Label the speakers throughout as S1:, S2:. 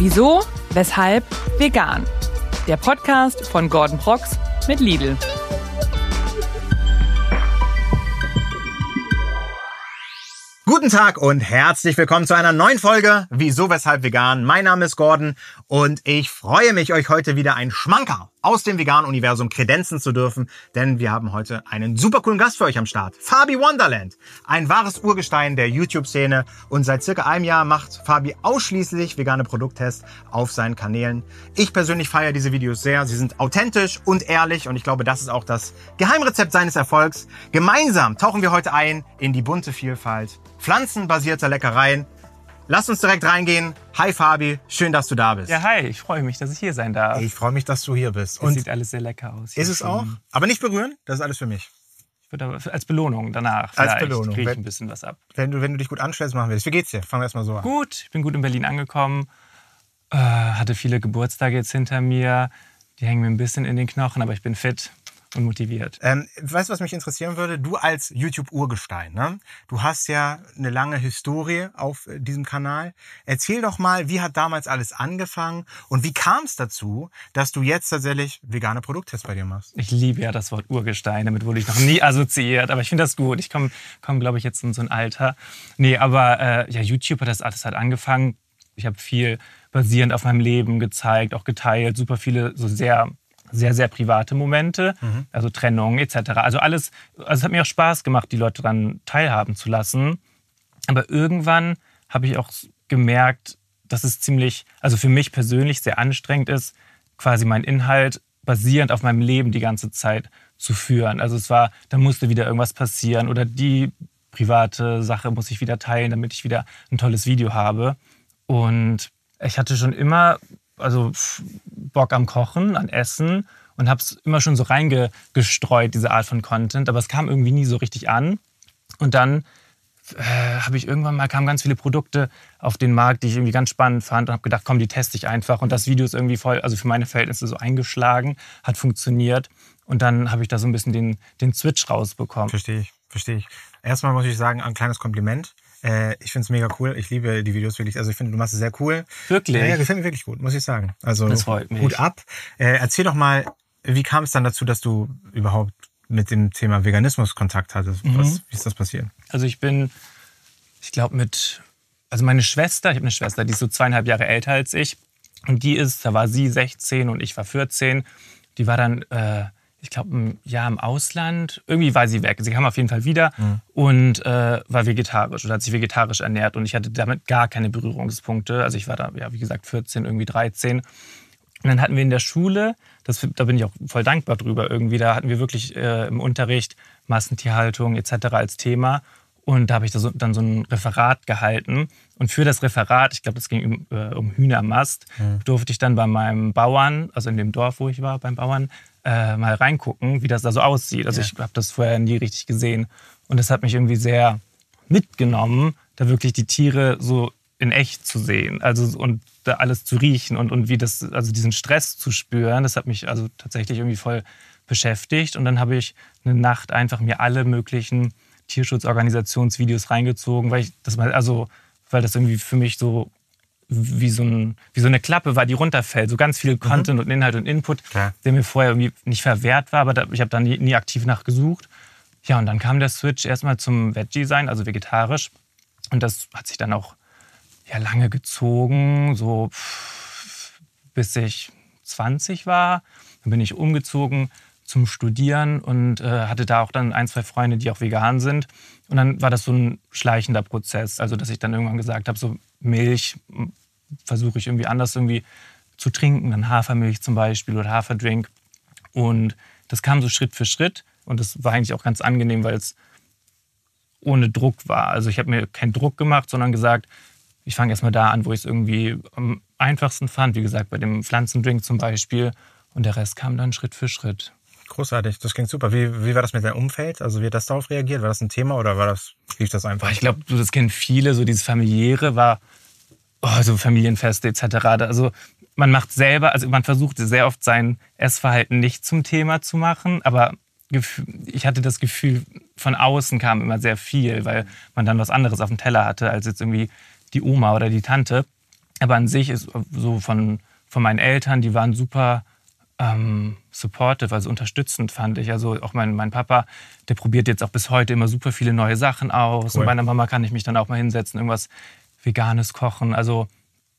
S1: Wieso, weshalb, vegan. Der Podcast von Gordon Prox mit Lidl.
S2: Guten Tag und herzlich willkommen zu einer neuen Folge Wieso, weshalb vegan. Mein Name ist Gordon und ich freue mich, euch heute wieder ein Schmanker aus dem veganen Universum kredenzen zu dürfen, denn wir haben heute einen super coolen Gast für euch am Start. Fabi Wonderland, ein wahres Urgestein der YouTube-Szene und seit circa einem Jahr macht Fabi ausschließlich vegane Produkttests auf seinen Kanälen. Ich persönlich feiere diese Videos sehr. Sie sind authentisch und ehrlich und ich glaube, das ist auch das Geheimrezept seines Erfolgs. Gemeinsam tauchen wir heute ein in die bunte Vielfalt pflanzenbasierter Leckereien. Lass uns direkt reingehen. Hi Fabi, schön, dass du da bist.
S3: Ja, hi, ich freue mich, dass ich hier sein darf.
S2: Ich freue mich, dass du hier bist.
S3: Und sieht alles sehr lecker aus.
S2: Ist es schon. auch? Aber nicht berühren, das ist alles für mich.
S3: Ich würde aber als Belohnung danach. Als Belohnung. kriege ich ein bisschen was ab.
S2: Wenn du, wenn du dich gut anstellst, machen wir das. Wie geht's dir? Fangen wir erstmal so an.
S3: Gut, ich bin gut in Berlin angekommen. Äh, hatte viele Geburtstage jetzt hinter mir. Die hängen mir ein bisschen in den Knochen, aber ich bin fit und motiviert.
S2: Ähm, weißt du, was mich interessieren würde? Du als YouTube-Urgestein, ne? du hast ja eine lange Historie auf äh, diesem Kanal. Erzähl doch mal, wie hat damals alles angefangen und wie kam es dazu, dass du jetzt tatsächlich vegane Produkttests bei dir machst?
S3: Ich liebe ja das Wort Urgestein, damit wurde ich noch nie assoziiert, aber ich finde das gut. Ich komme, komm, glaube ich, jetzt in so ein Alter. Nee, aber äh, ja, YouTube hat das alles halt angefangen. Ich habe viel basierend auf meinem Leben gezeigt, auch geteilt, super viele so sehr sehr, sehr private Momente, mhm. also Trennung etc. Also alles, also es hat mir auch Spaß gemacht, die Leute daran teilhaben zu lassen. Aber irgendwann habe ich auch gemerkt, dass es ziemlich, also für mich persönlich sehr anstrengend ist, quasi meinen Inhalt basierend auf meinem Leben die ganze Zeit zu führen. Also es war, da musste wieder irgendwas passieren oder die private Sache muss ich wieder teilen, damit ich wieder ein tolles Video habe. Und ich hatte schon immer also Bock am Kochen, an Essen und habe es immer schon so reingestreut, diese Art von Content, aber es kam irgendwie nie so richtig an. Und dann äh, habe ich irgendwann mal, kamen ganz viele Produkte auf den Markt, die ich irgendwie ganz spannend fand und habe gedacht, komm, die teste ich einfach. Und das Video ist irgendwie voll, also für meine Verhältnisse so eingeschlagen, hat funktioniert. Und dann habe ich da so ein bisschen den, den Switch rausbekommen.
S2: Verstehe ich, verstehe ich. Erstmal muss ich sagen, ein kleines Kompliment. Äh, ich finde es mega cool. Ich liebe die Videos wirklich. Also ich finde, du machst es sehr cool.
S3: Wirklich?
S2: Ja, ja, gefällt mir wirklich gut, muss ich sagen. Also
S3: das freut mich.
S2: gut ab. Äh, erzähl doch mal, wie kam es dann dazu, dass du überhaupt mit dem Thema Veganismus Kontakt hattest? Mhm. Was, wie ist das passiert?
S3: Also ich bin, ich glaube mit, also meine Schwester, ich habe eine Schwester, die ist so zweieinhalb Jahre älter als ich. Und die ist, da war sie 16 und ich war 14. Die war dann äh, ich glaube, ein Jahr im Ausland. Irgendwie war sie weg. Sie kam auf jeden Fall wieder mhm. und äh, war vegetarisch oder hat sich vegetarisch ernährt. Und ich hatte damit gar keine Berührungspunkte. Also ich war da, ja, wie gesagt, 14, irgendwie 13. Und dann hatten wir in der Schule, das, da bin ich auch voll dankbar drüber irgendwie, da hatten wir wirklich äh, im Unterricht Massentierhaltung etc. als Thema. Und da habe ich da so, dann so ein Referat gehalten. Und für das Referat, ich glaube, das ging um, äh, um Hühnermast, mhm. durfte ich dann bei meinem Bauern, also in dem Dorf, wo ich war, beim Bauern, äh, mal reingucken, wie das da so aussieht. Also ja. ich habe das vorher nie richtig gesehen. Und das hat mich irgendwie sehr mitgenommen, da wirklich die Tiere so in echt zu sehen. Also und da alles zu riechen und, und wie das, also diesen Stress zu spüren, das hat mich also tatsächlich irgendwie voll beschäftigt. Und dann habe ich eine Nacht einfach mir alle möglichen Tierschutzorganisationsvideos reingezogen, weil ich das mal, also weil das irgendwie für mich so wie so, ein, wie so eine Klappe war, die runterfällt. So ganz viel mhm. Content mhm. und Inhalt und Input, Klar. der mir vorher irgendwie nicht verwehrt war, aber da, ich habe da nie, nie, aktiv nachgesucht. Ja, und dann kam der Switch erstmal zum Veggie sein, also vegetarisch. Und das hat sich dann auch ja, lange gezogen, so bis ich 20 war. Dann bin ich umgezogen zum Studieren und äh, hatte da auch dann ein, zwei Freunde, die auch vegan sind. Und dann war das so ein schleichender Prozess, also dass ich dann irgendwann gesagt habe, so Milch versuche ich irgendwie anders irgendwie zu trinken, dann Hafermilch zum Beispiel oder Haferdrink. Und das kam so Schritt für Schritt und das war eigentlich auch ganz angenehm, weil es ohne Druck war. Also ich habe mir keinen Druck gemacht, sondern gesagt, ich fange erstmal da an, wo ich es irgendwie am einfachsten fand. Wie gesagt, bei dem Pflanzendrink zum Beispiel. Und der Rest kam dann Schritt für Schritt.
S2: Großartig, das klingt super. Wie, wie war das mit deinem Umfeld? Also wie hat das darauf reagiert? War das ein Thema oder war das, lief das einfach?
S3: Ich glaube, das kennen viele, so dieses familiäre war oh, so Familienfeste etc. Also man macht selber, also man versucht sehr oft sein Essverhalten nicht zum Thema zu machen, aber ich hatte das Gefühl, von außen kam immer sehr viel, weil man dann was anderes auf dem Teller hatte als jetzt irgendwie die Oma oder die Tante. Aber an sich ist so von, von meinen Eltern, die waren super ähm, supportive, also unterstützend fand ich. Also auch mein, mein Papa, der probiert jetzt auch bis heute immer super viele neue Sachen aus.
S2: Cool.
S3: Und meiner Mama kann ich mich dann auch mal hinsetzen, irgendwas Veganes kochen. Also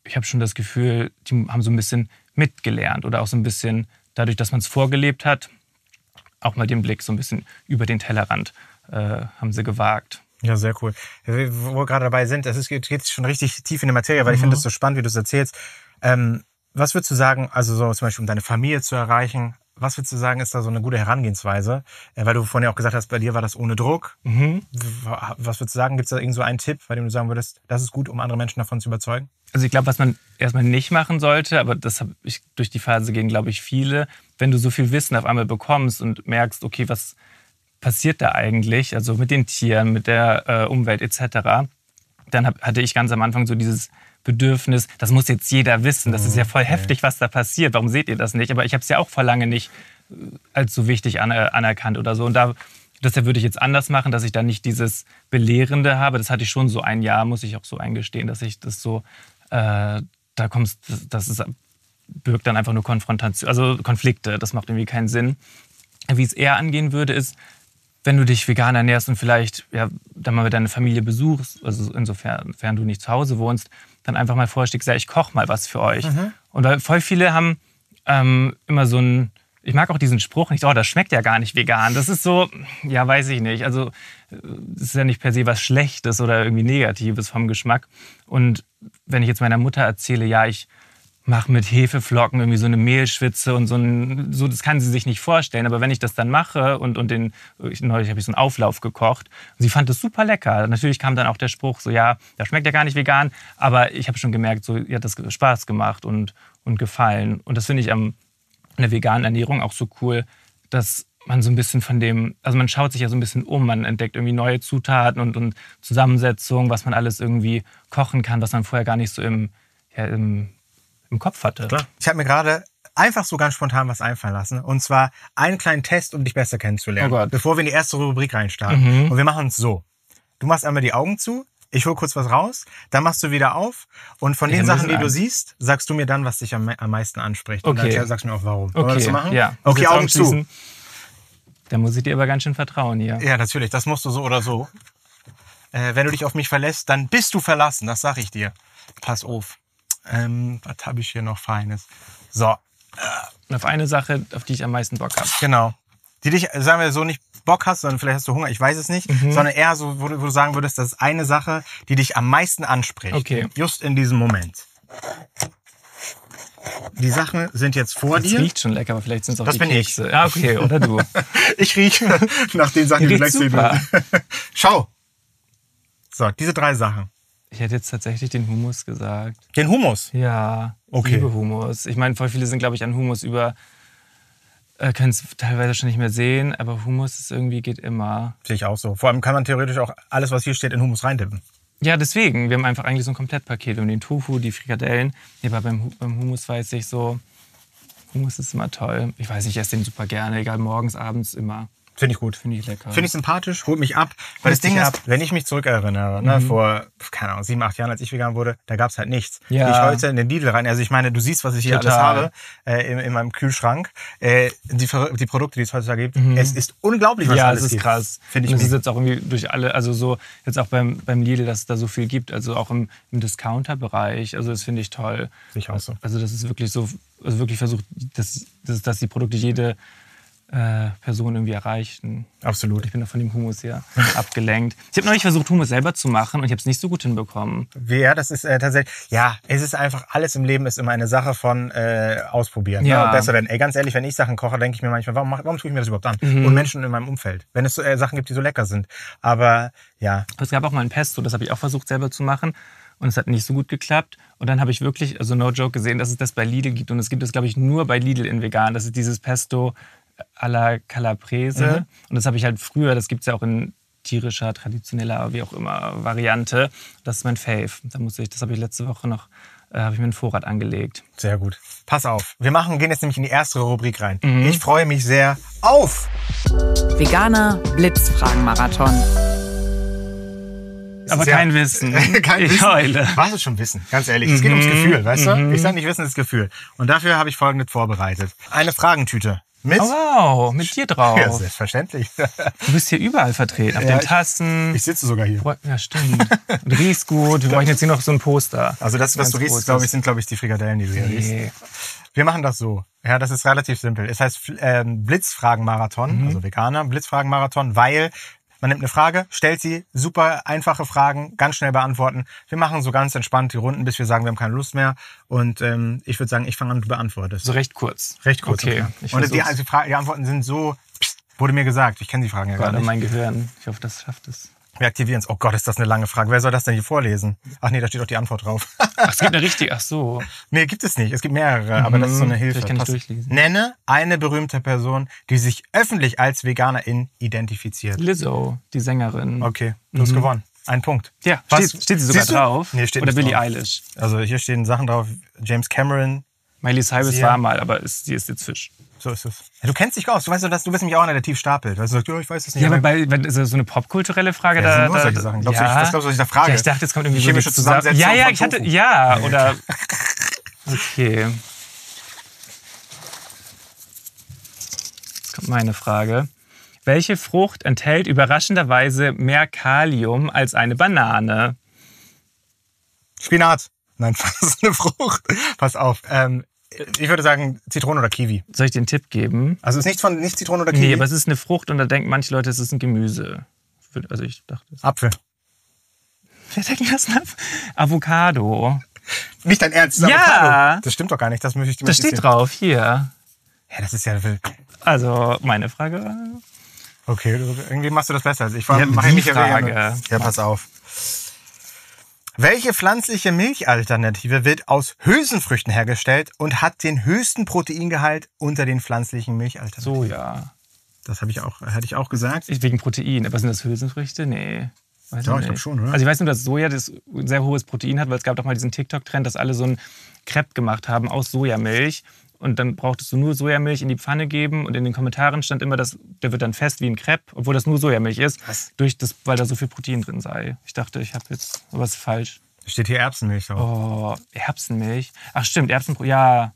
S3: ich habe schon das Gefühl, die haben so ein bisschen mitgelernt oder auch so ein bisschen dadurch, dass man es vorgelebt hat, auch mal den Blick so ein bisschen über den Tellerrand äh, haben sie gewagt.
S2: Ja, sehr cool. Wo wir gerade dabei sind, es geht, schon richtig tief in die Materie, weil ich finde es so spannend, wie du es erzählst. Ähm, was würdest du sagen, also so zum Beispiel, um deine Familie zu erreichen, was würdest du sagen, ist da so eine gute Herangehensweise? Äh, weil du vorhin ja auch gesagt hast, bei dir war das ohne Druck.
S3: Mhm.
S2: Was würdest du sagen? Gibt es da irgend so einen Tipp, bei dem du sagen würdest, das ist gut, um andere Menschen davon zu überzeugen?
S3: Also ich glaube, was man erstmal nicht machen sollte, aber das habe ich durch die Phase gehen, glaube ich, viele, wenn du so viel Wissen auf einmal bekommst und merkst, okay, was passiert da eigentlich, also mit den Tieren, mit der äh, Umwelt etc., dann hab, hatte ich ganz am Anfang so dieses Bedürfnis, das muss jetzt jeder wissen, das ist ja voll heftig, was da passiert, warum seht ihr das nicht? Aber ich habe es ja auch vor lange nicht äh, als so wichtig an, anerkannt oder so. Und da, das würde ich jetzt anders machen, dass ich da nicht dieses Belehrende habe. Das hatte ich schon so ein Jahr, muss ich auch so eingestehen, dass ich das so, äh, da kommst, das, das ist, birgt dann einfach nur Konfrontation, also Konflikte, das macht irgendwie keinen Sinn. Wie es eher angehen würde, ist, wenn du dich vegan ernährst und vielleicht ja, dann mal deine Familie besuchst, also insofern, insofern du nicht zu Hause wohnst, dann einfach mal vorschlägst, ja, ich koche mal was für euch. Und weil voll viele haben ähm, immer so ein, ich mag auch diesen Spruch nicht, oh, das schmeckt ja gar nicht vegan. Das ist so, ja, weiß ich nicht. Also, das ist ja nicht per se was Schlechtes oder irgendwie Negatives vom Geschmack. Und wenn ich jetzt meiner Mutter erzähle, ja, ich mache mit Hefeflocken irgendwie so eine Mehlschwitze und so ein, so, das kann sie sich nicht vorstellen. Aber wenn ich das dann mache und, und den, ich, neulich habe ich so einen Auflauf gekocht und sie fand das super lecker. Natürlich kam dann auch der Spruch so, ja, das schmeckt ja gar nicht vegan, aber ich habe schon gemerkt, so, ihr hat das Spaß gemacht und, und gefallen. Und das finde ich am, an der veganen Ernährung auch so cool, dass man so ein bisschen von dem, also man schaut sich ja so ein bisschen um, man entdeckt irgendwie neue Zutaten und, und Zusammensetzungen, was man alles irgendwie kochen kann, was man vorher gar nicht so im, ja, im, im Kopf hatte.
S2: Klar. Ich habe mir gerade einfach so ganz spontan was einfallen lassen. Und zwar einen kleinen Test, um dich besser kennenzulernen.
S3: Oh Gott.
S2: Bevor wir in die erste Rubrik reinstarten.
S3: Mhm.
S2: Und wir machen es so. Du machst einmal die Augen zu. Ich hole kurz was raus, dann machst du wieder auf und von
S3: Ich
S2: den Sachen, die
S3: bisschen
S2: du siehst, sagst du mir dann, was dich am, me- am meisten anspricht. Und
S3: Okay.
S2: dann sagst du mir auch warum. Wollen wir
S3: Okay,
S2: das so machen?
S3: ja.
S2: Okay, Augen zu.
S3: Da muss ich dir aber ganz schön vertrauen hier.
S2: Ja, natürlich, das musst du so oder so. Äh, wenn du dich auf mich verlässt, dann bist du verlassen, das sag ich dir. Pass auf. Ähm, was habe ich hier noch Feines? So,
S3: Und auf eine Sache, auf die ich am meisten Bock habe.
S2: Genau. Die dich, sagen wir so, nicht Bock hast, sondern vielleicht hast du Hunger, ich weiß es nicht,
S3: Mhm.
S2: sondern eher so, wo du, wo du sagen würdest, das ist eine Sache, die dich am meisten anspricht.
S3: Okay.
S2: Just in diesem Moment. Die Sachen sind jetzt vor
S3: Das
S2: dir.
S3: riecht schon lecker, aber vielleicht sind es auch
S2: Das
S3: die
S2: bin ich.
S3: Kekse. Ja, okay, oder du.
S2: Ich rieche nach den Sachen, die du gleich sehen. Schau. So, diese drei Sachen.
S3: Ich hätte jetzt tatsächlich den Hummus gesagt.
S2: Den Hummus.
S3: Ja, ich
S2: Okay.
S3: liebe Hummus. Ich meine, voll viele sind, glaube ich, an Hummus über, äh, können es teilweise schon nicht mehr sehen, aber Hummus ist irgendwie geht immer.
S2: Sehe ich auch so. Vor allem kann man theoretisch auch alles, was hier steht, in Hummus reintippen.
S3: Ja, deswegen. Wir haben einfach eigentlich so ein Komplettpaket. Wir haben den Tofu, die Frikadellen. Ja, aber beim, beim Hummus weiß ich so, Hummus ist immer toll. Ich weiß nicht, ich esse den super gerne, egal morgens, abends, immer.
S2: Finde ich gut.
S3: Finde ich lecker.
S2: Finde ich sympathisch, holt mich ab. Weil das Ding ist,
S3: ab. Mhm.
S2: wenn ich mich zurückerinnere, ne, vor, keine Ahnung, sieben, acht Jahren, als ich vegan wurde, da gab's halt nichts.
S3: Ja.
S2: Gehe ich heute in den Lidl rein. Also ich meine, du siehst, was ich hier
S3: Total.
S2: alles habe äh, in, in meinem Kühlschrank. Äh, die, die Produkte, die es heutzutage gibt. Es ist unglaublich, was
S3: Mhm. ja,
S2: alles
S3: das ist
S2: gibt.
S3: krass.
S2: Finde ich
S3: Und es ist jetzt auch irgendwie durch alle, also so jetzt auch beim, beim Lidl, dass es da so viel gibt, also auch im, im Discounter-Bereich. Also das finde ich toll.
S2: Ich auch so.
S3: Also das ist wirklich so, also wirklich versucht, dass, dass, dass die Produkte jede äh, Person irgendwie erreichen.
S2: Absolut.
S3: Ich bin da von dem Hummus hier abgelenkt. Ich habe neulich versucht, Hummus selber zu machen und ich habe es nicht so gut hinbekommen.
S2: Ja, das ist äh, tatsächlich, ja, es ist einfach, alles im Leben ist immer eine Sache von äh, ausprobieren.
S3: Ja.
S2: Ne? Besser werden. Ey, ganz ehrlich, wenn ich Sachen koche, denke ich mir manchmal, warum, warum tue ich mir das überhaupt an?
S3: Mhm.
S2: Und Menschen in meinem Umfeld. Wenn es so, äh, Sachen gibt, die so lecker sind. Aber ja,
S3: es gab auch mal ein Pesto, das habe ich auch versucht selber zu machen. Und es hat nicht so gut geklappt. Und dann habe ich wirklich, also no joke, gesehen, dass es das bei Lidl gibt. Und es gibt es, glaube ich, nur bei Lidl in vegan. Das ist dieses Pesto alla Calabrese.
S2: Mhm.
S3: Und das habe ich halt früher, das gibt es ja auch in tierischer, traditioneller, wie auch immer, Variante. Das ist mein Fave. Da muss ich, das habe ich letzte Woche noch, äh, habe ich mir einen Vorrat angelegt.
S2: Sehr gut. Pass auf. Wir machen, gehen jetzt nämlich in die erste Rubrik rein.
S3: Mhm.
S2: Ich freue mich sehr auf.
S1: Veganer Blitzfragen-Marathon.
S3: Aber
S2: ja-
S3: kein Wissen.
S2: kein
S3: Ich
S2: Wissen.
S3: heule.
S2: Was ist schon Wissen? Ganz ehrlich. Es geht ums Gefühl, weißt du? Ich sage nicht Wissen, es ist Gefühl. Und dafür habe ich folgendes vorbereitet. Eine Fragentüte. Mit?
S3: Oh, wow, mit dir drauf.
S2: Ja, selbstverständlich.
S3: Du bist hier überall vertreten. Auf
S2: Ja,
S3: den
S2: ich-
S3: Tassen.
S2: Ich sitze sogar hier.
S3: Ja, stimmt. Du riechst gut. Wir bräuchten jetzt hier noch so ein Poster.
S2: Also das, was du riechst,
S3: großes.
S2: glaube ich, sind, glaube ich, die Frikadellen, die du hier riechst.
S3: Nee.
S2: Wir machen das so. Ja, das ist relativ simpel. Es heißt ähm, Blitzfragen-Marathon, also Veganer, Blitzfragen-Marathon, weil man nimmt eine Frage, stellt sie, super einfache Fragen, ganz schnell beantworten. Wir machen so ganz entspannt die Runden, bis wir sagen, wir haben keine Lust mehr. Und ähm, ich würde sagen, ich fange an, du beantwortest.
S3: So recht kurz.
S2: Recht kurz.
S3: Okay.
S2: und die, also die, Fra- die Antworten sind so, pst, wurde mir gesagt. Ich kenne die Fragen ja gar
S3: Gerade
S2: nicht.
S3: mein Gehirn. Ich hoffe, das schafft es.
S2: Wir aktivieren es. Oh Gott, ist das eine lange Frage. Wer soll das denn hier vorlesen? Ach nee, da steht doch die Antwort drauf.
S3: Ach, es gibt eine richtige. Ach so.
S2: Nee, gibt es nicht. Es gibt mehrere, aber das ist so eine Hilfe.
S3: Mhm. Vielleicht kann ich
S2: Pass-
S3: durchlesen.
S2: Nenne eine berühmte Person, die sich öffentlich als Veganerin identifiziert.
S3: Lizzo, die Sängerin.
S2: Okay, du hast gewonnen. Ein Punkt.
S3: Ja,
S2: Was?
S3: steht, steht sie sogar
S2: Siehst du?
S3: drauf?
S2: Nee, steht
S3: Oder Billie
S2: drauf.
S3: Eilish.
S2: Also hier stehen Sachen drauf. James Cameron,
S3: Miley Cyrus war mal, aber ist, sie ist jetzt Fisch.
S2: So ist es. Ja, du kennst dich aus. Du weißt dass du bist nämlich auch einer, der tief stapelt. Weißt du, sagst, ja, ich weiß es nicht.
S3: Ja, aber bei, wenn, so eine popkulturelle Frage,
S2: Ja,
S3: da,
S2: nur
S3: da,
S2: Sachen. Glaubst du,
S3: ja.
S2: ich- was glaubst du, was ich da frage?
S3: Ja, ich dachte, jetzt kommt irgendwie so
S2: chemische
S3: Zusammen-
S2: Zusammensetzung
S3: Ja, ja, ich hatte, ja,
S2: Nee.
S3: oder. Okay. Jetzt kommt meine Frage. Welche Frucht enthält überraschenderweise mehr Kalium als eine Banane?
S2: Spinat. Nein, das ist eine Frucht. Pass auf. Ähm, ich würde sagen Zitrone oder Kiwi.
S3: Soll ich dir einen Tipp geben?
S2: Also es ist nicht von nicht Zitrone oder Kiwi.
S3: Nee, aber es ist eine Frucht und da denken manche Leute, es ist ein Gemüse. Also ich dachte,
S2: Apfel.
S3: wer denkt das ab? Avocado.
S2: Nicht dein Ernst, das
S3: Ja.
S2: Avocado. Das stimmt doch gar nicht. Das möchte ich
S3: Das steht drauf, hier.
S2: Ja, das ist ja wild.
S3: Also meine Frage war,
S2: Okay, irgendwie machst du das besser als ich.
S3: Ja,
S2: Mach
S3: die
S2: mich ja
S3: Frage.
S2: wieder- Ja, pass auf. Welche pflanzliche Milchalternative wird aus Hülsenfrüchten hergestellt und hat den höchsten Proteingehalt unter den pflanzlichen Milchalternativen?
S3: Soja.
S2: Das habe ich auch, hatte ich auch gesagt.
S3: Wegen Protein. Aber sind das Hülsenfrüchte? Nee. Weiß
S2: Ja, ich
S3: nicht.
S2: glaub schon, oder?
S3: Also ich weiß nur, dass Soja das sehr hohes Protein hat, weil es gab doch mal diesen TikTok-Trend, dass alle so ein Crepe gemacht haben aus Sojamilch. Und dann brauchtest du nur Sojamilch in die Pfanne geben und in den Kommentaren stand immer, dass der wird dann fest wie ein Crepe, obwohl das nur Sojamilch ist,
S2: Was?
S3: durch das, weil da so viel Protein drin sei. Ich dachte, ich habe jetzt was falsch.
S2: Steht hier Erbsenmilch drauf.
S3: Oh, Erbsenmilch. Ach stimmt, Erbsen. Ja.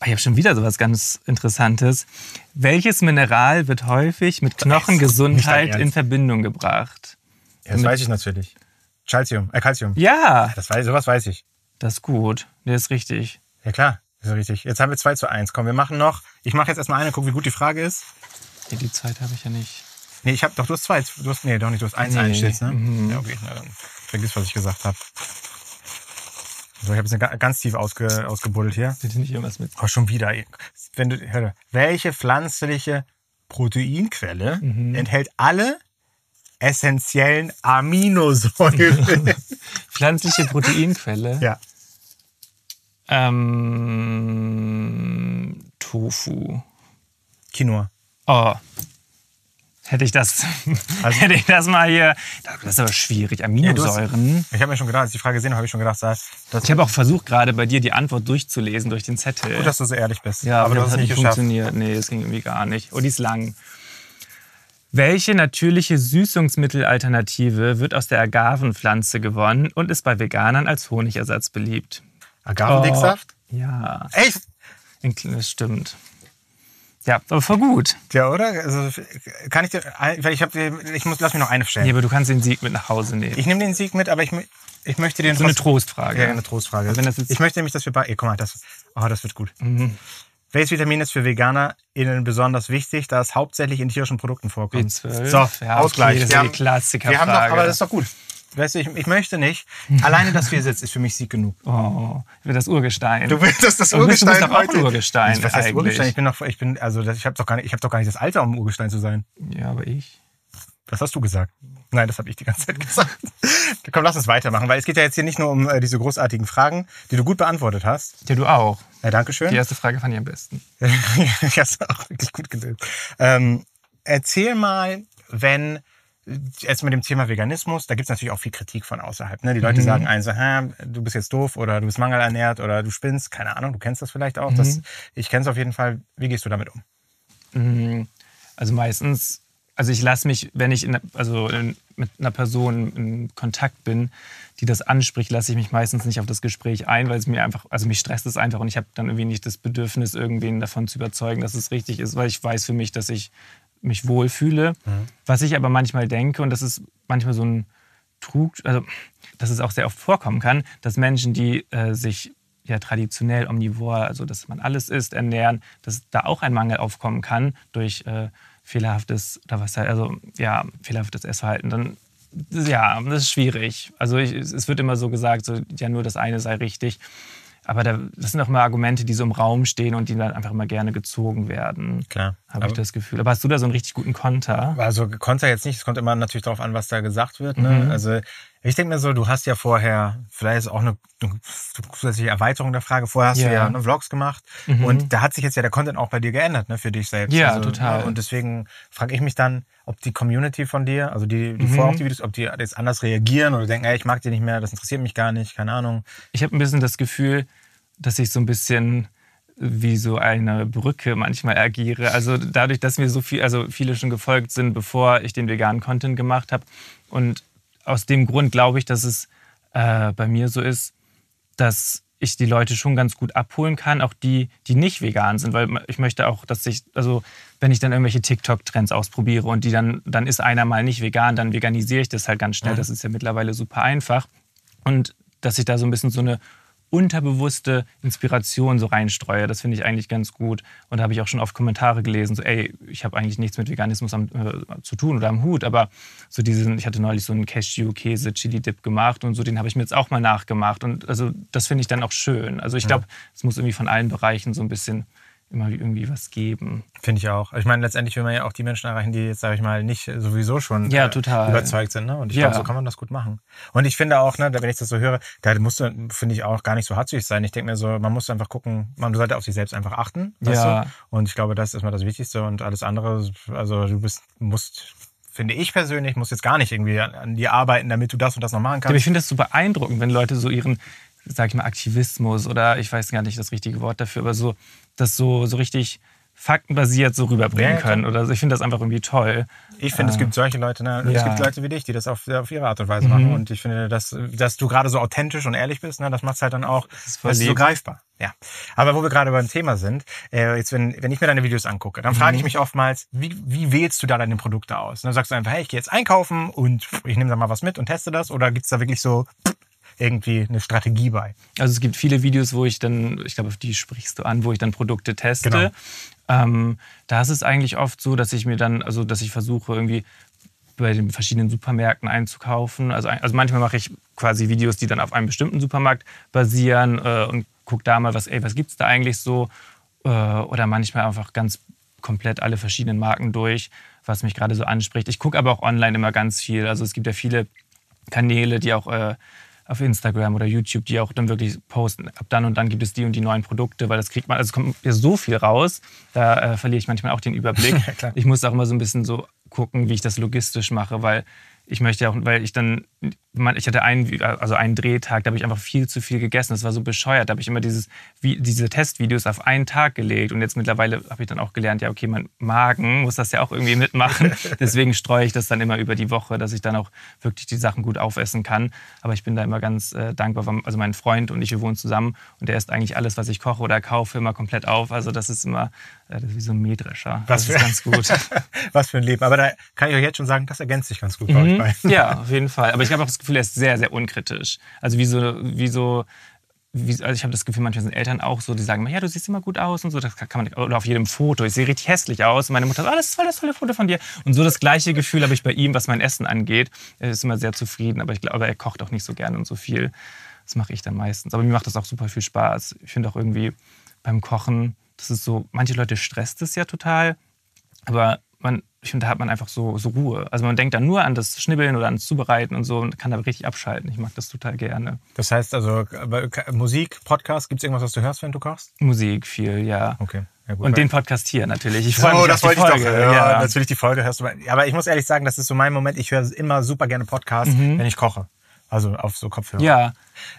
S3: Ah, Ich habe schon wieder sowas ganz Interessantes. Welches Mineral wird häufig mit Knochengesundheit in Verbindung gebracht?
S2: Ja, das weiß ich natürlich. Calcium, äh, Calcium.
S3: Ja,
S2: Das weiß, sowas weiß ich.
S3: das ist gut. Der ist richtig.
S2: Ja klar, ist ja richtig. Jetzt haben wir 2 zu 1. Komm, wir machen noch. Ich mache jetzt erstmal eine, guck, wie gut die Frage ist.
S3: Ja, die Zeit habe ich ja nicht.
S2: Nee, ich habe doch, du hast zwei. Du hast, nee, doch nicht, du hast eins
S3: Nee,
S2: einstellst, ne?
S3: mhm.
S2: Ja, okay, na dann vergiss, was ich gesagt habe. So, ich habe jetzt eine ganz tief ausge, ausgebuddelt hier.
S3: Bitte nicht irgendwas mit.
S2: Oh, schon wieder. Wenn du, hör, welche pflanzliche Proteinquelle
S3: Mhm.
S2: enthält alle essentiellen Aminosäuren?
S3: Pflanzliche Proteinquelle.
S2: ja.
S3: Ähm, Tofu.
S2: Quinoa.
S3: Oh. Hätte ich das,
S2: Also-
S3: hätte ich das mal hier. Das ist aber schwierig.
S2: du hast-
S3: Aminosäuren.
S2: Ich habe mir schon gedacht, als ich die Frage gesehen habe, habe ich schon gedacht, das, das
S3: Ich habe auch versucht, gerade bei dir die Antwort durchzulesen durch den Zettel.
S2: gut, dass du so ehrlich bist.
S3: ja, aber das
S2: hast
S3: hat nicht
S2: geschafft.
S3: funktioniert. Nee, das ging irgendwie gar nicht. Oh, die ist lang. Welche natürliche Süßungsmittelalternative wird aus der Agavenpflanze gewonnen und ist bei Veganern als Honigersatz beliebt?
S2: Agavendicksaft?
S3: Ja,
S2: Echt?
S3: das stimmt. Ja, aber voll gut.
S2: Ja, oder? Also, kann ich dir, weil ich habe, ich muss, lass mich noch eine stellen.
S3: Nee, aber du kannst den Sieg mit nach Hause nehmen.
S2: Ich nehme den Sieg mit, aber ich, ich möchte den
S3: so eine Trostfrage.
S2: Ja, eine Trostfrage.
S3: Jetzt-
S2: ich möchte nämlich, dass wir bei. Ey, guck mal, das, oh, das wird gut.
S3: Mhm.
S2: Welches Vitamin ist für VeganerInnen besonders wichtig, da es hauptsächlich in tierischen Produkten vorkommt?
S3: B12.
S2: So,
S3: Ja,
S2: Ausgleich.
S3: okay, das ist die Klassikerfrage.
S2: wir haben doch, aber das ist doch gut. Weißt du, ich, ich möchte nicht. Alleine, dass du hier sitzt, ist für mich Sieg genug.
S3: Oh, ich will das Urgestein.
S2: Du willst, das
S3: Aber bist du
S2: Urgestein
S3: bist doch auch
S2: heute...
S3: ein Urgestein
S2: Was heißt
S3: eigentlich.
S2: Urgestein? Ich bin noch, ich bin, also, das, ich habe doch gar nicht, ich habe doch gar nicht das Alter, um Urgestein zu sein.
S3: Ja, aber ich.
S2: Das hast du gesagt. Nein, das habe ich die ganze Zeit gesagt. Komm, lass uns weitermachen, weil es geht ja jetzt hier nicht nur um äh, diese großartigen Fragen, die du gut beantwortet hast.
S3: Ja, du auch.
S2: Ja, danke schön.
S3: Die erste Frage fand ich am besten.
S2: ich hast auch wirklich gut gelöst. Ähm, erzähl mal, wenn jetzt mit dem Thema Veganismus, da gibt es natürlich auch viel Kritik von außerhalb. Ne? Die Leute sagen einen so, Hä, du bist jetzt doof oder du bist mangelernährt oder du spinnst. Keine Ahnung, du kennst das vielleicht auch. Das, ich kenne es auf jeden Fall. Wie gehst du damit um?
S3: Mm, Also meistens also ich lasse mich, wenn ich in, also in, mit einer Person in Kontakt bin, die das anspricht, lasse ich mich meistens nicht auf das Gespräch ein, weil es mir einfach, also mich stresst es einfach und ich habe dann irgendwie nicht das Bedürfnis, irgendwen davon zu überzeugen, dass es richtig ist, weil ich weiß für mich, dass ich mich wohlfühle. Mhm. Was ich aber manchmal denke, und das ist manchmal so ein Trug, also dass es auch sehr oft vorkommen kann, dass Menschen, die äh, sich ja traditionell omnivor, also dass man alles isst, ernähren, dass da auch ein Mangel aufkommen kann durch äh, fehlerhaftes oder was also ja fehlerhaftes Essverhalten. Dann ja, das ist schwierig. Also ich, es wird immer so gesagt, so, ja nur das eine sei richtig. Aber da, das sind auch immer Argumente, die so im Raum stehen und die dann einfach immer gerne gezogen werden.
S2: Klar.
S3: Habe ich das Gefühl. Aber hast du da so einen richtig guten Konter?
S2: Also Konter jetzt nicht. Es kommt immer natürlich darauf an, was da gesagt wird. Ne? Mhm. Also ich denke mir so, du hast ja vorher, vielleicht ist auch eine, zusätzliche Erweiterung der Frage, vorher hast ja. du ja ne, Vlogs gemacht mhm. und da hat sich jetzt ja der Content auch bei dir geändert, ne, für dich selbst.
S3: Ja,
S2: also,
S3: total.
S2: Ne, und deswegen frage ich mich dann, ob die Community von dir, also die, die mhm. vorher auf die Videos, ob die jetzt anders reagieren oder denken, ey, ich mag die nicht mehr, das interessiert mich gar nicht, keine Ahnung.
S3: Ich habe ein bisschen das Gefühl, dass ich so ein bisschen wie so eine Brücke manchmal agiere. Also dadurch, dass mir so viel, also viele schon gefolgt sind, bevor ich den veganen Content gemacht habe und aus dem Grund glaube ich, dass es äh, bei mir so ist, dass ich die Leute schon ganz gut abholen kann, auch die, die nicht vegan sind, weil ich möchte auch, dass ich, also wenn ich dann irgendwelche TikTok-Trends ausprobiere und die dann, dann ist einer mal nicht vegan, dann veganisiere ich das halt ganz schnell. Das ist ja mittlerweile super einfach. Und dass ich da so ein bisschen so eine unterbewusste Inspiration so reinstreue. Das finde ich eigentlich ganz gut. Und da habe ich auch schon oft Kommentare gelesen, so, ey, ich habe eigentlich nichts mit Veganismus am, äh, zu tun oder am Hut, aber so diesen, ich hatte neulich so einen Cashew-Käse-Chili-Dip gemacht und so, den habe ich mir jetzt auch mal nachgemacht. Und also das finde ich dann auch schön. Also ich glaube, es muss irgendwie von allen Bereichen so ein bisschen immer irgendwie was geben.
S2: Finde ich auch. Ich meine, letztendlich will man ja auch die Menschen erreichen, die jetzt, sage ich mal, nicht sowieso schon
S3: ja, äh,
S2: überzeugt sind. Ne? Und ich ja. glaube, so kann man das gut machen. Und ich finde auch, ne, wenn ich das so höre, da musst du, finde ich, auch gar nicht so hartzügig sein. Ich denke mir so, man muss einfach gucken, man sollte auf sich selbst einfach achten.
S3: Ja.
S2: Du? Und ich glaube, das ist mal das Wichtigste. Und alles andere, also du bist, musst finde ich persönlich, musst jetzt gar nicht irgendwie an dir arbeiten, damit du das und das noch machen kannst.
S3: Ja, ich finde das so beeindruckend, wenn Leute so ihren, sag ich mal, Aktivismus oder ich weiß gar nicht das richtige Wort dafür, aber so das so, so richtig faktenbasiert so rüberbringen ja, können. Oder ich finde das einfach irgendwie toll.
S2: Ich finde, äh, es gibt solche Leute, ne? Ja. es gibt Leute wie dich, die das auf, auf ihre Art und Weise mhm. machen. Und ich finde, dass, dass du gerade so authentisch und ehrlich bist, ne? das macht es halt dann auch das so greifbar. Ja. Aber wo wir gerade beim Thema sind, äh, jetzt wenn, wenn ich mir deine Videos angucke, dann frage ich mhm. mich oftmals, wie, wie wählst du da deine Produkte aus? Dann sagst du einfach, hey, ich gehe jetzt einkaufen und ich nehme da mal was mit und teste das? Oder gibt's da wirklich so irgendwie eine Strategie bei.
S3: Also es gibt viele Videos, wo ich dann, ich glaube, auf die sprichst du an, wo ich dann Produkte teste. Genau. Ähm, da ist es eigentlich oft so, dass ich mir dann, also dass ich versuche irgendwie bei den verschiedenen Supermärkten einzukaufen. Also, also manchmal mache ich quasi Videos, die dann auf einem bestimmten Supermarkt basieren äh, und gucke da mal, was, ey, was gibt es da eigentlich so? Äh, oder manchmal einfach ganz komplett alle verschiedenen Marken durch, was mich gerade so anspricht. Ich gucke aber auch online immer ganz viel. Also es gibt ja viele Kanäle, die auch äh, auf Instagram oder YouTube, die auch dann wirklich posten, ab dann und dann gibt es die und die neuen Produkte, weil das kriegt man, also es kommt ja so viel raus, da äh, verliere ich manchmal auch den Überblick. Ja, ich muss auch immer so ein bisschen so gucken, wie ich das logistisch mache, weil ich möchte auch, weil ich dann, ich hatte einen, also einen Drehtag, da habe ich einfach viel zu viel gegessen. Das war so bescheuert. Da habe ich immer dieses, diese Testvideos auf einen Tag gelegt. Und jetzt mittlerweile habe ich dann auch gelernt, ja, okay, mein Magen muss das ja auch irgendwie mitmachen. Deswegen streue ich das dann immer über die Woche, dass ich dann auch wirklich die Sachen gut aufessen kann. Aber ich bin da immer ganz äh, dankbar. Also mein Freund und ich, wir wohnen zusammen und der isst eigentlich alles, was ich koche oder kaufe, immer komplett auf. Also das ist immer äh, das ist wie so ein Mähdrescher.
S2: Was das für, ist ganz gut. was für ein Leben. Aber da kann ich euch jetzt schon sagen, das ergänzt sich ganz gut mhm. Beiden.
S3: Ja, auf jeden Fall. Aber ich habe auch das Gefühl, er ist sehr, sehr unkritisch. Also wie so, wie so wie, also ich habe das Gefühl, manchmal sind Eltern auch so, die sagen, ja, du siehst immer gut aus und so, das kann man oder auf jedem Foto, ich sehe richtig hässlich aus. Und meine Mutter sagt, oh, das ist voll das tolle Foto von dir. Und so das gleiche Gefühl habe ich bei ihm, was mein Essen angeht. Er ist immer sehr zufrieden, aber ich glaube, er kocht auch nicht so gerne und so viel. Das mache ich dann meistens. Aber mir macht das auch super viel Spaß. Ich finde auch irgendwie beim Kochen, das ist so, manche Leute stresst es ja total, aber man, ich finde, da hat man einfach so, so Ruhe. Also man denkt dann nur an das Schnibbeln oder ans Zubereiten und so und kann da richtig abschalten. Ich mag das total gerne.
S2: Das heißt also, Musik, Podcast, gibt es irgendwas, was du hörst, wenn du kochst?
S3: Musik viel, ja.
S2: Okay.
S3: Ja, gut, und den Podcast hier natürlich.
S2: Ich freue mich oh, das wollte Folge. ich doch. Ja, ja, natürlich die Folge hörst du. Aber ich muss ehrlich sagen, das ist so mein Moment. Ich höre immer super gerne Podcasts, mhm. wenn ich koche. Also auf so Kopfhörer.
S3: Ja.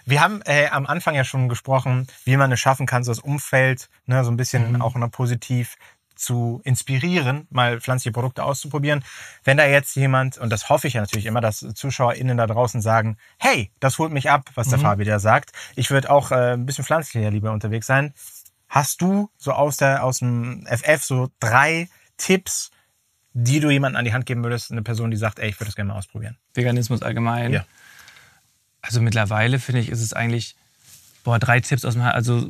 S2: Wir haben äh, am Anfang ja schon gesprochen, wie man es schaffen kann, so das Umfeld, ne, so ein bisschen mhm. auch noch positiv zu inspirieren, mal pflanzliche Produkte auszuprobieren. Wenn da jetzt jemand, und das hoffe ich ja natürlich immer, dass ZuschauerInnen da draußen sagen, hey, das holt mich ab, was der
S3: Mhm.
S2: Fabi da sagt. Ich würde auch äh, ein bisschen pflanzlicher lieber unterwegs sein. Hast du so aus, der, aus dem FF so drei Tipps, die du jemandem an die Hand geben würdest, eine Person, die sagt, ey, ich würde das gerne mal ausprobieren?
S3: Veganismus allgemein.
S2: Ja.
S3: Also mittlerweile finde ich, ist es eigentlich, boah, drei Tipps aus dem, also,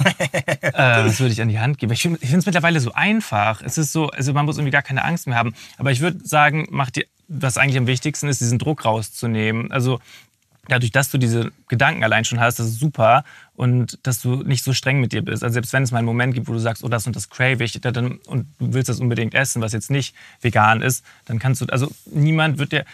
S3: äh, was würde ich an die Hand geben? Ich finde es mittlerweile so einfach. Es ist so, also man muss irgendwie gar keine Angst mehr haben. Aber ich würde sagen, mach dir, was eigentlich am wichtigsten ist, diesen Druck rauszunehmen. Also, dadurch, dass du diese Gedanken allein schon hast, das ist super und dass du nicht so streng mit dir bist. Also selbst wenn es mal einen Moment gibt, wo du sagst, oh, das und das crave ich da dann, und du willst das unbedingt essen, was jetzt nicht vegan ist, dann kannst du, also niemand wird dir,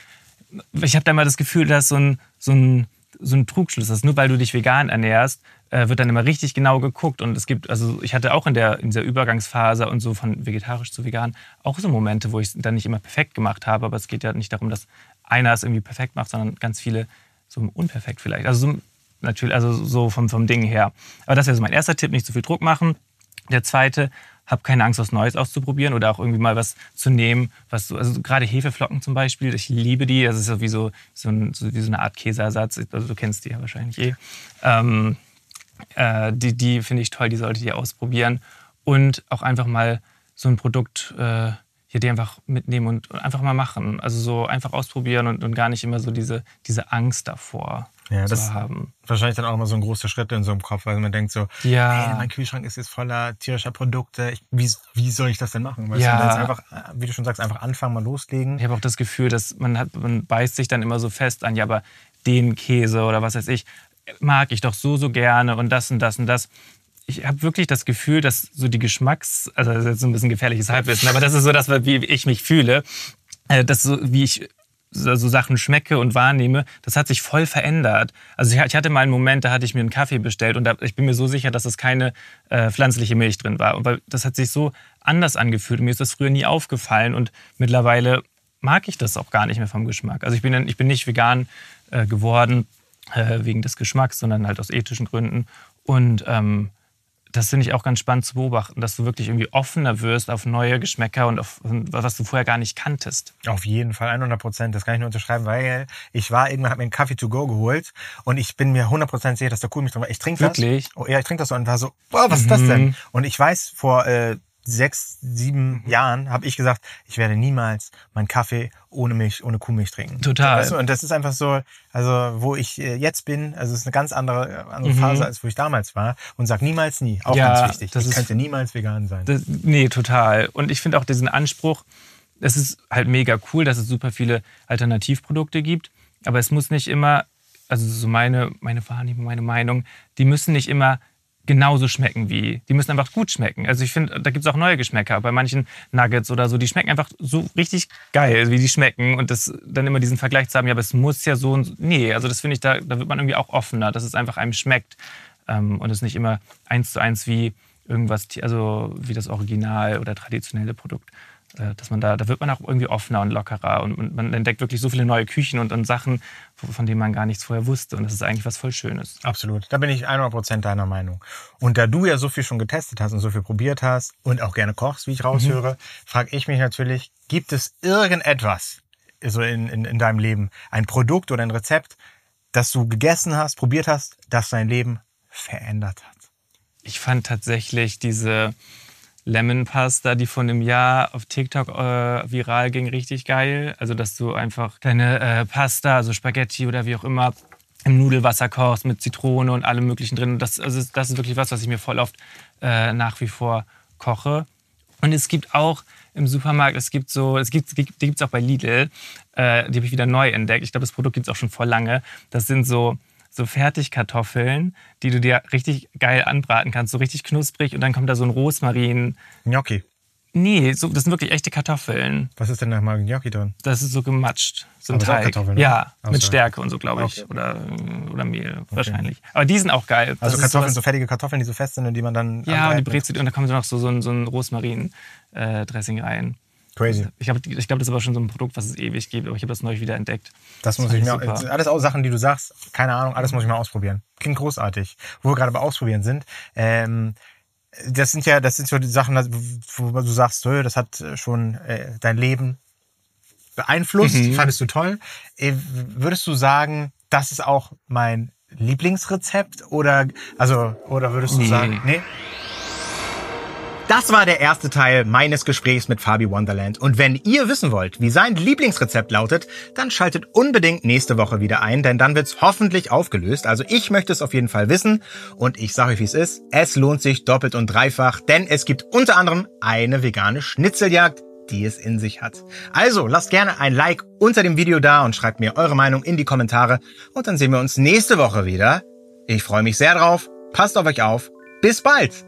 S3: ich habe da immer das Gefühl, dass so ein, so ein, so ein Trugschluss ist. Nur weil du dich vegan ernährst, äh, wird dann immer richtig genau geguckt. Und es gibt, also ich hatte auch in, der, in dieser Übergangsphase und so von vegetarisch zu vegan auch so Momente, wo ich es dann nicht immer perfekt gemacht habe. Aber es geht ja nicht darum, dass einer es irgendwie perfekt macht, sondern ganz viele so unperfekt vielleicht. Also so, natürlich, also so vom, vom Ding her. Aber das wäre so mein erster Tipp, nicht zu viel Druck machen. Der zweite, hab keine Angst, was Neues auszuprobieren oder auch irgendwie mal was zu nehmen, was so, also gerade Hefeflocken zum Beispiel, ich liebe die, das ist so wie so, so, ein, so, wie so eine Art Käseersatz, also du kennst die ja wahrscheinlich eh. Ähm, äh, die die finde ich toll, die solltet ihr ausprobieren. Und auch einfach mal so ein Produkt äh, hier die einfach mitnehmen und einfach mal machen. Also so einfach ausprobieren und, und gar nicht immer so diese, diese Angst davor
S2: Ja, das-
S3: zu haben.
S2: Wahrscheinlich dann auch immer so ein großer Schritt in so einem Kopf, weil man denkt so,
S3: Ja.
S2: hey, mein Kühlschrank ist jetzt voller tierischer Produkte. Ich, wie, wie soll ich das denn machen? Weißt
S3: Ja.
S2: du, einfach, äh, wie du schon sagst, einfach anfangen, mal loslegen.
S3: Ich habe auch das Gefühl, dass man hat, man beißt sich dann immer so fest an, ja, aber den Käse oder was weiß ich, mag ich doch so, so gerne und das und das und das. Ich habe wirklich das Gefühl, dass so die Geschmacks, also das ist jetzt ein bisschen gefährliches Halbwissen, aber das ist so das, wie ich mich fühle, äh, dass so, wie ich so Sachen schmecke und wahrnehme, das hat sich voll verändert. Also ich, hatte mal einen Moment, da hatte ich mir einen Kaffee bestellt und da, ich bin mir so sicher, dass es keine äh, pflanzliche Milch drin war. Und weil das hat sich so anders angefühlt. Mir ist das früher nie aufgefallen und mittlerweile mag ich das auch gar nicht mehr vom Geschmack. Also ich bin, ich bin nicht vegan äh, geworden äh, wegen des Geschmacks, sondern halt aus ethischen Gründen. Und ähm, das finde ich auch ganz spannend zu beobachten, dass du wirklich irgendwie offener wirst auf neue Geschmäcker und auf was du vorher gar nicht kanntest.
S2: Auf jeden Fall 100 Prozent. Das kann ich nur unterschreiben, weil ich war irgendwann, habe mir einen Kaffee to go geholt und ich bin mir 100 Prozent sicher, dass da cool mich drin war. Ich trinke das.
S3: Wirklich?
S2: Oh, ja, ich trinke das so und war so, boah, was ist das denn? Und ich weiß, vor äh, sechs, sieben Jahren habe ich gesagt, ich werde niemals meinen Kaffee ohne Milch, ohne Kuhmilch trinken.
S3: Total.
S2: Weißt du? Und das ist einfach so, also wo ich äh, jetzt bin, also es ist eine ganz andere, andere
S3: Mhm.
S2: Phase, als wo ich damals war. Und sag niemals nie. Auch
S3: Ja,
S2: ganz wichtig.
S3: das
S2: ich
S3: ist-
S2: könnte niemals vegan sein.
S3: Das, nee, total. Und ich finde auch diesen Anspruch, es ist halt mega cool, dass es super viele Alternativprodukte gibt, aber es muss nicht immer, also so meine, meine Wahrnehmung, meine Meinung, die müssen nicht immer genauso schmecken wie, die müssen einfach gut schmecken. Also ich finde, da gibt es auch neue Geschmäcker. Bei manchen Nuggets oder so, die schmecken einfach so richtig geil, wie die schmecken. Und das dann immer diesen Vergleich zu haben, ja, aber es muss ja so und so. Nee, also das finde ich, da, da wird man irgendwie auch offener, dass es einfach einem schmeckt. Ähm, und es nicht immer eins zu eins wie irgendwas, also wie das Original oder traditionelle Produkt. Äh, Dass man da, da wird man auch irgendwie offener und lockerer und, und man entdeckt wirklich so viele neue Küchen und, und Sachen, von denen man gar nichts vorher wusste. Und das ist eigentlich was voll Schönes.
S2: Absolut. Da bin ich 100% deiner Meinung. Und da du ja so viel schon getestet hast und so viel probiert hast und auch gerne kochst, wie ich raushöre, frage ich mich natürlich, gibt es irgendetwas so in, in, in deinem Leben, ein Produkt oder ein Rezept, das du gegessen hast, probiert hast, das dein Leben verändert hat?
S3: Ich fand tatsächlich diese Lemon Pasta, die vor einem Jahr auf TikTok äh, viral ging, richtig geil. Also, dass du einfach deine äh, Pasta, also Spaghetti oder wie auch immer, im Nudelwasser kochst mit Zitrone und allem Möglichen drin. Das, also, das ist wirklich was, was ich mir voll oft äh, nach wie vor koche. Und es gibt auch im Supermarkt, es gibt so, es gibt, die gibt es auch bei Lidl, äh, die habe ich wieder neu entdeckt. Ich glaube, das Produkt gibt es auch schon vor lange. Das sind so, so Fertigkartoffeln, die du dir richtig geil anbraten kannst, so richtig knusprig und dann kommt da so ein Rosmarin.
S2: Gnocchi.
S3: Nee, so, das sind wirklich echte Kartoffeln.
S2: Was ist denn nochmal Gnocchi drin?
S3: Das ist so gematscht, so ein Teig.
S2: Kartoffeln, ne?
S3: ja,
S2: Ach
S3: mit. Stärke und so, glaube ich.
S2: Okay.
S3: Oder, oder Mehl, wahrscheinlich. Aber die sind auch geil. Das
S2: Also Kartoffeln, so fertige Kartoffeln, die so fest sind und die man dann
S3: Ja, und die brezelt und da kommt so noch so, so ein, so ein Rosmarin-Dressing rein.
S2: Crazy.
S3: Ich glaube, ich glaub, das ist aber schon so ein Produkt, was es ewig gibt, aber ich habe das neulich wieder entdeckt.
S2: Das muss
S3: fand
S2: ich mir,
S3: super.
S2: das alles auch Sachen, die du sagst, keine Ahnung, alles muss ich mal ausprobieren. Klingt großartig. Wo wir gerade bei Ausprobieren sind, ähm, das sind ja, das sind so die Sachen, wo du sagst, das hat schon äh, dein Leben beeinflusst. Mhm. Fandest du toll. Äh, würdest du sagen, das ist auch mein Lieblingsrezept oder also oder würdest du nee. sagen, nee? Das war der erste Teil meines Gesprächs mit Fabi Wonderland. Und wenn ihr wissen wollt, wie sein Lieblingsrezept lautet, dann schaltet unbedingt nächste Woche wieder ein, denn dann wird's hoffentlich aufgelöst. Also ich möchte es auf jeden Fall wissen und ich sage euch, wie es ist. Es lohnt sich doppelt und dreifach, denn es gibt unter anderem eine vegane Schnitzeljagd, die es in sich hat. Also lasst gerne ein Like unter dem Video da und schreibt mir eure Meinung in die Kommentare und dann sehen wir uns nächste Woche wieder. Ich freue mich sehr drauf. Passt auf euch auf. Bis bald!